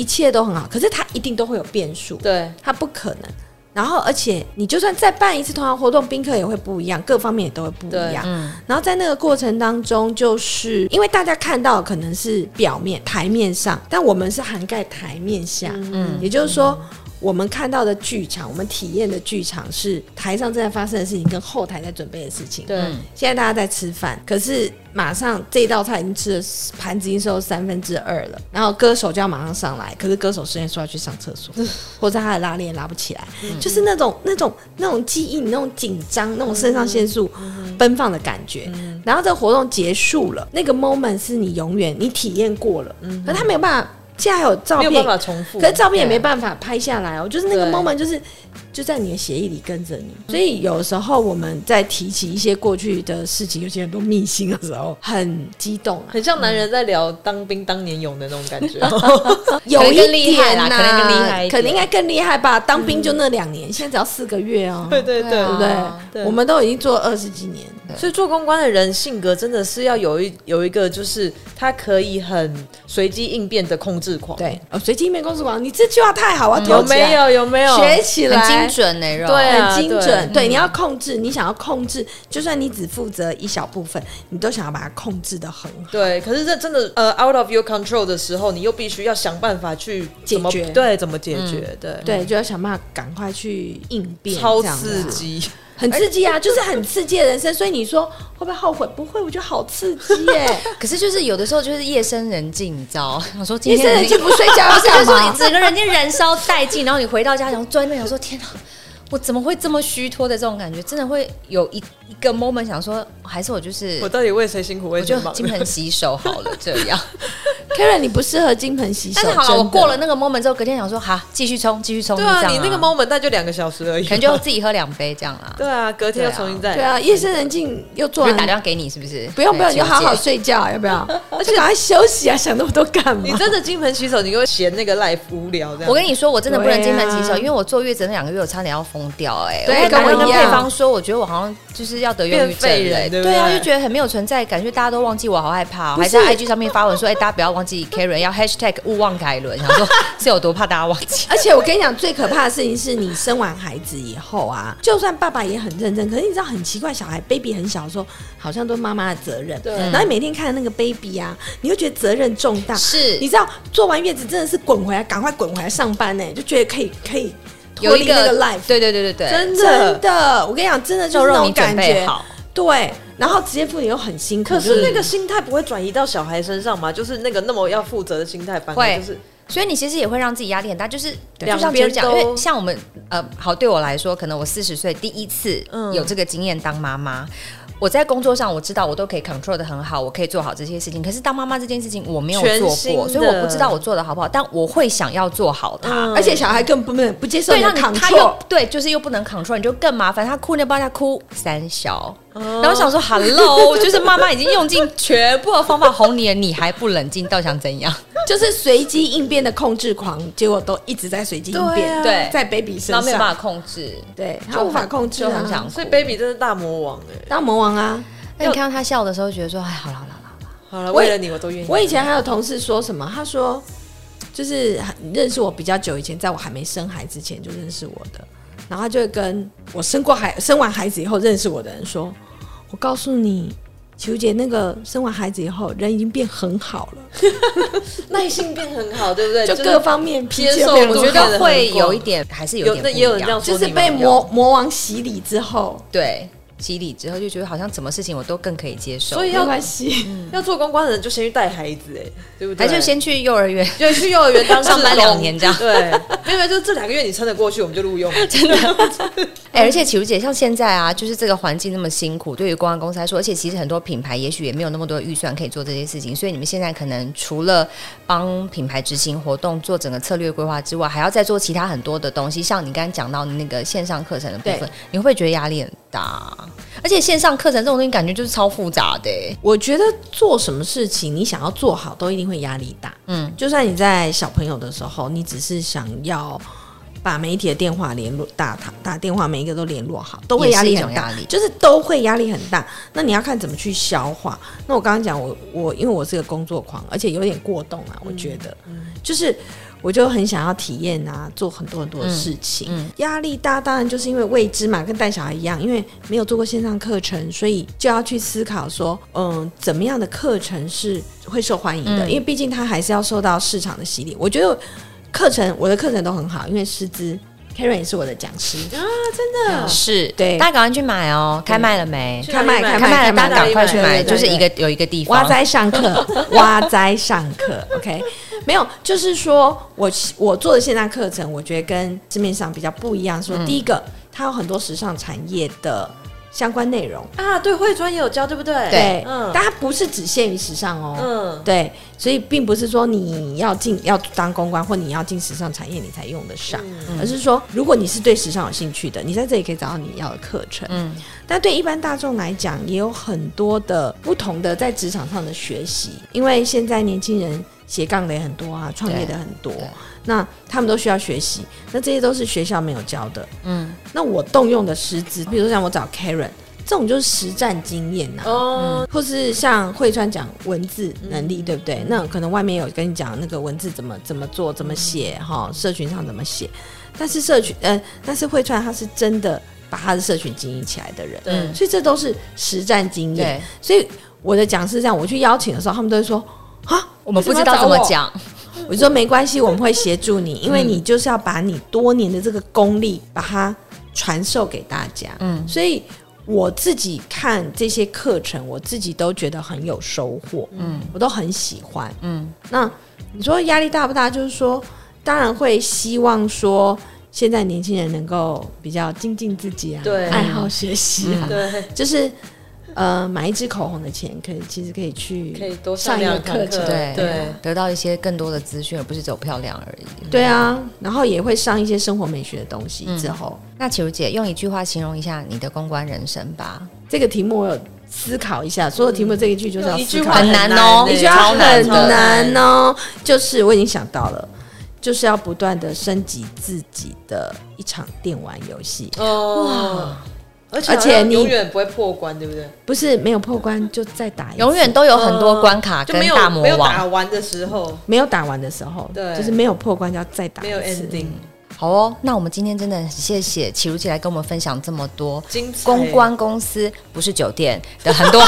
一切都很好。可是它一定都会有变数，对，它不可能。然后，而且你就算再办一次同样活动，宾客也会不一样，各方面也都会不一样。嗯。然后在那个过程当中，就是因为大家看到可能是表面台面上，但我们是涵盖台面下。嗯。也就是说。嗯我们看到的剧场，我们体验的剧场是台上正在发生的事情，跟后台在准备的事情。对，现在大家在吃饭，可是马上这道菜已经吃了，盘子已经收三分之二了，然后歌手就要马上上来，可是歌手虽然说要去上厕所，或者他的拉链拉不起来，嗯、就是那种那种那种记忆，那种紧张，那种肾上腺素奔放的感觉。嗯、然后这个活动结束了，那个 moment 是你永远你体验过了，嗯，可他没有办法。现在还有照片，没有办法重复，可是照片也没办法拍下来哦。就是那个 moment，就是就在你的协议里跟着你。所以有时候我们在提起一些过去的事情，有些很多秘辛的时候，很激动，啊很像男人在聊当兵当年勇的那种感觉。[laughs] 有一点啦，可能更厉害，可能应该更厉害吧。当兵就那两年，现在只要四个月哦。对对对，对不对？我们都已经做二十几年。所以做公关的人性格真的是要有一有一个，就是他可以很随机应变的控制狂。对，哦，随机应变控制狂，你这句话太好了，有没有？有没有？学起来，很精准呢，对，很精准。对，你要控制，你想要控制，就算你只负责一小部分，你都想要把它控制的很好。对，可是这真的呃 out of your control 的时候，你又必须要想办法去解决。对，怎么解决？对，对，就要想办法赶快去应变，超刺激。很刺激啊，就是很刺激的人生，所以你说会不会后悔？不会，我觉得好刺激耶。[laughs] 可是就是有的时候就是夜深人静，你知道？我说夜深人静不睡觉，[laughs] 就是说你整个人就燃烧殆尽，然后你回到家，然后坐在那边，想说天哪。我怎么会这么虚脱的这种感觉？真的会有一一个 moment 想说，还是我就是我到底为谁辛苦为谁忙？我就 [laughs] 金盆洗手好了，这样。[laughs] Karen，你不适合金盆洗手。但是好了，我过了那个 moment 之后，隔天想说，好，继续冲，继续冲。对啊，你那个 moment 那就两个小时而已，可能就自己喝两杯这样啦。[laughs] 对啊，隔天又重新再。对啊，夜深人静又做完打电话给你，是不是？不用不用，你就好好睡觉，要不要？而且赶快休息啊！想那么多干嘛？你真的金盆洗手，你会嫌那个 life 无聊这样？我跟你说，我真的不能金盆洗手，因为我坐月子那两个月，我差点要疯掉哎。对跟我跟配方说，我觉得我好像就是要得忧郁症了，对啊，就觉得很没有存在感，觉大家都忘记我，好害怕。还在 IG 上面发文说，哎，大家不要忘记 Karen，要 Hashtag 勿忘凯伦，[laughs] 想说是有多怕大家忘记。而且我跟你讲，最可怕的事情是你生完孩子以后啊，就算爸爸也很认真，可是你知道很奇怪，小孩 baby 很小的时候，好像都妈妈的责任。对。然后你每天看那个 baby 啊，你会觉得责任重大。是。你知道做完月子真的是滚回来，赶快滚回来上班呢，就觉得可以可以。有一个 life，对对对对对，真的真的，我跟你讲，真的就是那种感觉。对，然后职业妇女又很辛苦，可是那个心态不会转移到小孩身上吗？就是那个那么要负责的心态，反正就是，所以你其实也会让自己压力很大。就是就像别人讲，因为像我们呃，好对我来说，可能我四十岁第一次有这个经验当妈妈。我在工作上，我知道我都可以 control 的很好，我可以做好这些事情。可是当妈妈这件事情，我没有做过，所以我不知道我做的好不好。但我会想要做好它，嗯、而且小孩根本不能不接受你 control，他又对，就是又不能 control，你就更麻烦。他哭你就帮他哭三小。然后我想说，Hello，[laughs] 就是妈妈已经用尽全部的方法哄你了，你还不冷静，到底想怎样？[laughs] 就是随机应变的控制狂，结果都一直在随机应变，对，在 baby 身上。没有办法控制，对，他无法控制，很想，所以 baby 真是大魔王哎，大魔王啊！那你看到他笑的时候，觉得说，哎，好了好了好了，好了，为了你我都愿意。我以前还有同事说什么，他说，就是认识我比较久以前，在我还没生孩子之前就认识我的，然后他就会跟我生过孩生完孩子以后认识我的人说。我告诉你，球姐，那个生完孩子以后，人已经变很好了，[laughs] 耐性变很好，对不对？[laughs] 就各方面接受，我觉得会有一点，还是有点，有人这样说，就是被魔魔王洗礼之后，对。洗礼之后就觉得好像什么事情我都更可以接受，所以要关系，要做公关的人就先去带孩子，哎，对不对？还是先去幼儿园，对，去幼儿园当上班两年这样，对，没有就这两个月你撑得过去，我们就录用，真的。[laughs] 哎、欸，而且启如姐像现在啊，就是这个环境那么辛苦，对于公关公司来说，而且其实很多品牌也许也没有那么多预算可以做这些事情，所以你们现在可能除了帮品牌执行活动、做整个策略规划之外，还要再做其他很多的东西，像你刚刚讲到的那个线上课程的部分，你会不会觉得压力很大？而且线上课程这种东西感觉就是超复杂的。我觉得做什么事情你想要做好，都一定会压力大。嗯，就算你在小朋友的时候，你只是想要。把媒体的电话联络打打打电话，每一个都联络好，都会压力很大，就是都会压力很大。那你要看怎么去消化。那我刚刚讲，我我因为我是个工作狂，而且有点过动啊，我觉得，嗯、就是我就很想要体验啊，做很多很多的事情。压、嗯嗯、力大，当然就是因为未知嘛，跟带小孩一样，因为没有做过线上课程，所以就要去思考说，嗯，怎么样的课程是会受欢迎的？嗯、因为毕竟它还是要受到市场的洗礼。我觉得。课程，我的课程都很好，因为师资，Karen 也是我的讲师。啊，真的。是。对，大家赶快去买哦，开卖了没？开卖，开卖了，大家赶快去买，就是一个有一个地方，哇哉上课，[laughs] 哇哉上课，OK，没有，就是说我我做的线上课程，我觉得跟市面上比较不一样。说第一个，它有很多时尚产业的。相关内容。啊，对，慧专也有教，对不对？对，嗯，但它不是只限于时尚哦，嗯，对，所以并不是说你要进要当公关或你要进时尚产业你才用得上，嗯，而是说如果你是对时尚有兴趣的，你在这里可以找到你要的课程，嗯，但对一般大众来讲，也有很多的不同的在职场上的学习，因为现在年轻人斜杠的也很多啊，创业的很多。那他们都需要学习，那这些都是学校没有教的。嗯，那我动用的师资，比如说像我找 Karen，这种就是实战经验呐。哦，或是像慧川讲文字能力，嗯、对不对？那可能外面有跟你讲那个文字怎么怎么做、怎么写哈，社群上怎么写。但是社群，呃，但是慧川他是真的把他的社群经营起来的人，嗯，所以这都是实战经验。对所以我的讲师这样，我去邀请的时候，他们都会说啊，我们不知道怎么讲。我说没关系，我们会协助你，因为你就是要把你多年的这个功力把它传授给大家。嗯，所以我自己看这些课程，我自己都觉得很有收获。嗯，我都很喜欢。嗯，那你说压力大不大？就是说，当然会希望说，现在年轻人能够比较精进自己啊，对，爱好学习啊，对，就是。呃，买一支口红的钱，可以其实可以去可以多上一个课程，对对，得到一些更多的资讯，而不是走漂亮而已。对啊，然后也会上一些生活美学的东西。之后，那启如姐用一句话形容一下你的公关人生吧。这个题目我有思考一下，所有题目这一句就是要思考，很难哦，一句话很难哦。就是我已经想到了，就是要不断的升级自己的一场电玩游戏哦。而且你永远不会破关，对不对？不是没有破关就再打一次，永远都有很多关卡跟大魔王。没有打完的时候，没有打完的时候，对，就是没有破关就要再打一次。没有 ending。好哦，那我们今天真的很谢谢启如姐来跟我们分享这么多公关公司不是酒店的很多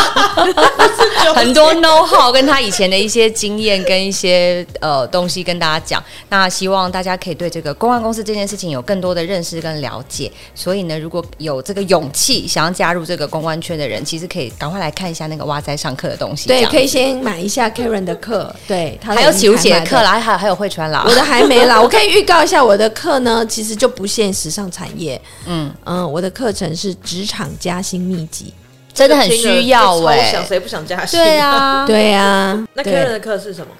[laughs] 很多 know how，跟他以前的一些经验跟一些呃东西跟大家讲。那希望大家可以对这个公关公司这件事情有更多的认识跟了解。所以呢，如果有这个勇气想要加入这个公关圈的人，其实可以赶快来看一下那个哇塞上课的东西。对，可以先买一下 Karen 的课，对，还有启如姐的课啦，还有还有慧川啦，我的还没啦，我可以预告一下我的课。呢，其实就不限时尚产业。嗯嗯，我的课程是职场加薪秘籍，真的很需要哎、欸。想谁不想加薪？对啊，[laughs] 对啊。那 Karen 的课是什么？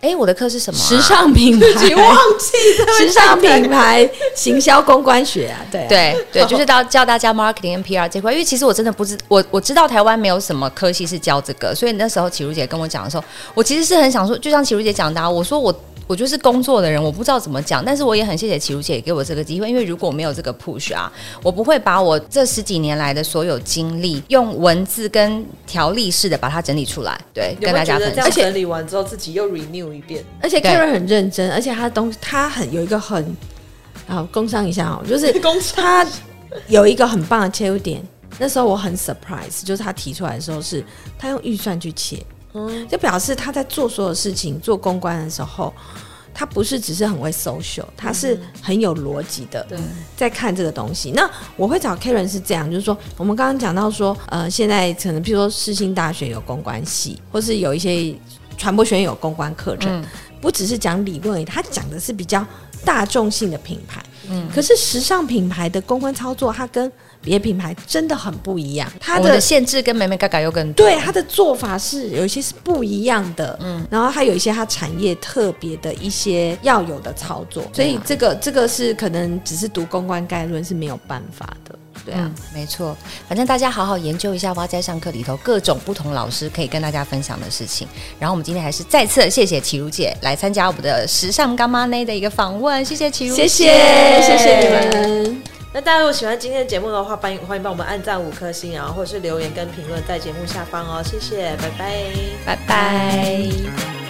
哎，我的课是什么、啊？时尚品 [laughs] 牌，自己忘记 [laughs] 时尚品牌行销公关学啊。对对对，就是到教大家 marketing 跟 PR 这块。因为其实我真的不知我我知道台湾没有什么科系是教这个，所以那时候启如姐跟我讲的时候，我其实是很想说，就像启如姐讲的、啊，我说我。我就是工作的人，我不知道怎么讲，但是我也很谢谢启如姐给我这个机会，因为如果没有这个 push 啊，我不会把我这十几年来的所有经历用文字跟条例式的把它整理出来，对，跟大家分享。而且整理完之后自己又 renew 一遍，而且 Karen 很认真，而且他的东西他很有一个很，好工商一下哦，就是 [laughs] 他有一个很棒的切入点。那时候我很 surprise，就是他提出来的时候是他用预算去切。就表示他在做所有事情、做公关的时候，他不是只是很会 social，他是很有逻辑的。在看这个东西。那我会找 Karen 是这样，就是说，我们刚刚讲到说，呃，现在可能譬如说世新大学有公关系，或是有一些传播学院有公关课程，不只是讲理论，他讲的是比较大众性的品牌。嗯，可是时尚品牌的公关操作，它跟别品牌真的很不一样。它的，的限制跟美美嘎嘎又更多。对，它的做法是有一些是不一样的。嗯，然后还有一些它产业特别的一些要有的操作，所以这个这个是可能只是读公关概论是没有办法的。对啊，嗯、没错，反正大家好好研究一下哇在上课里头各种不同老师可以跟大家分享的事情。然后我们今天还是再次谢谢齐如姐来参加我们的时尚干妈内的一个访问，谢谢齐如，谢谢谢谢你们。那大家如果喜欢今天的节目的话，欢迎欢迎帮我们按赞五颗星，然后或是留言跟评论在节目下方哦，谢谢，拜拜，拜拜。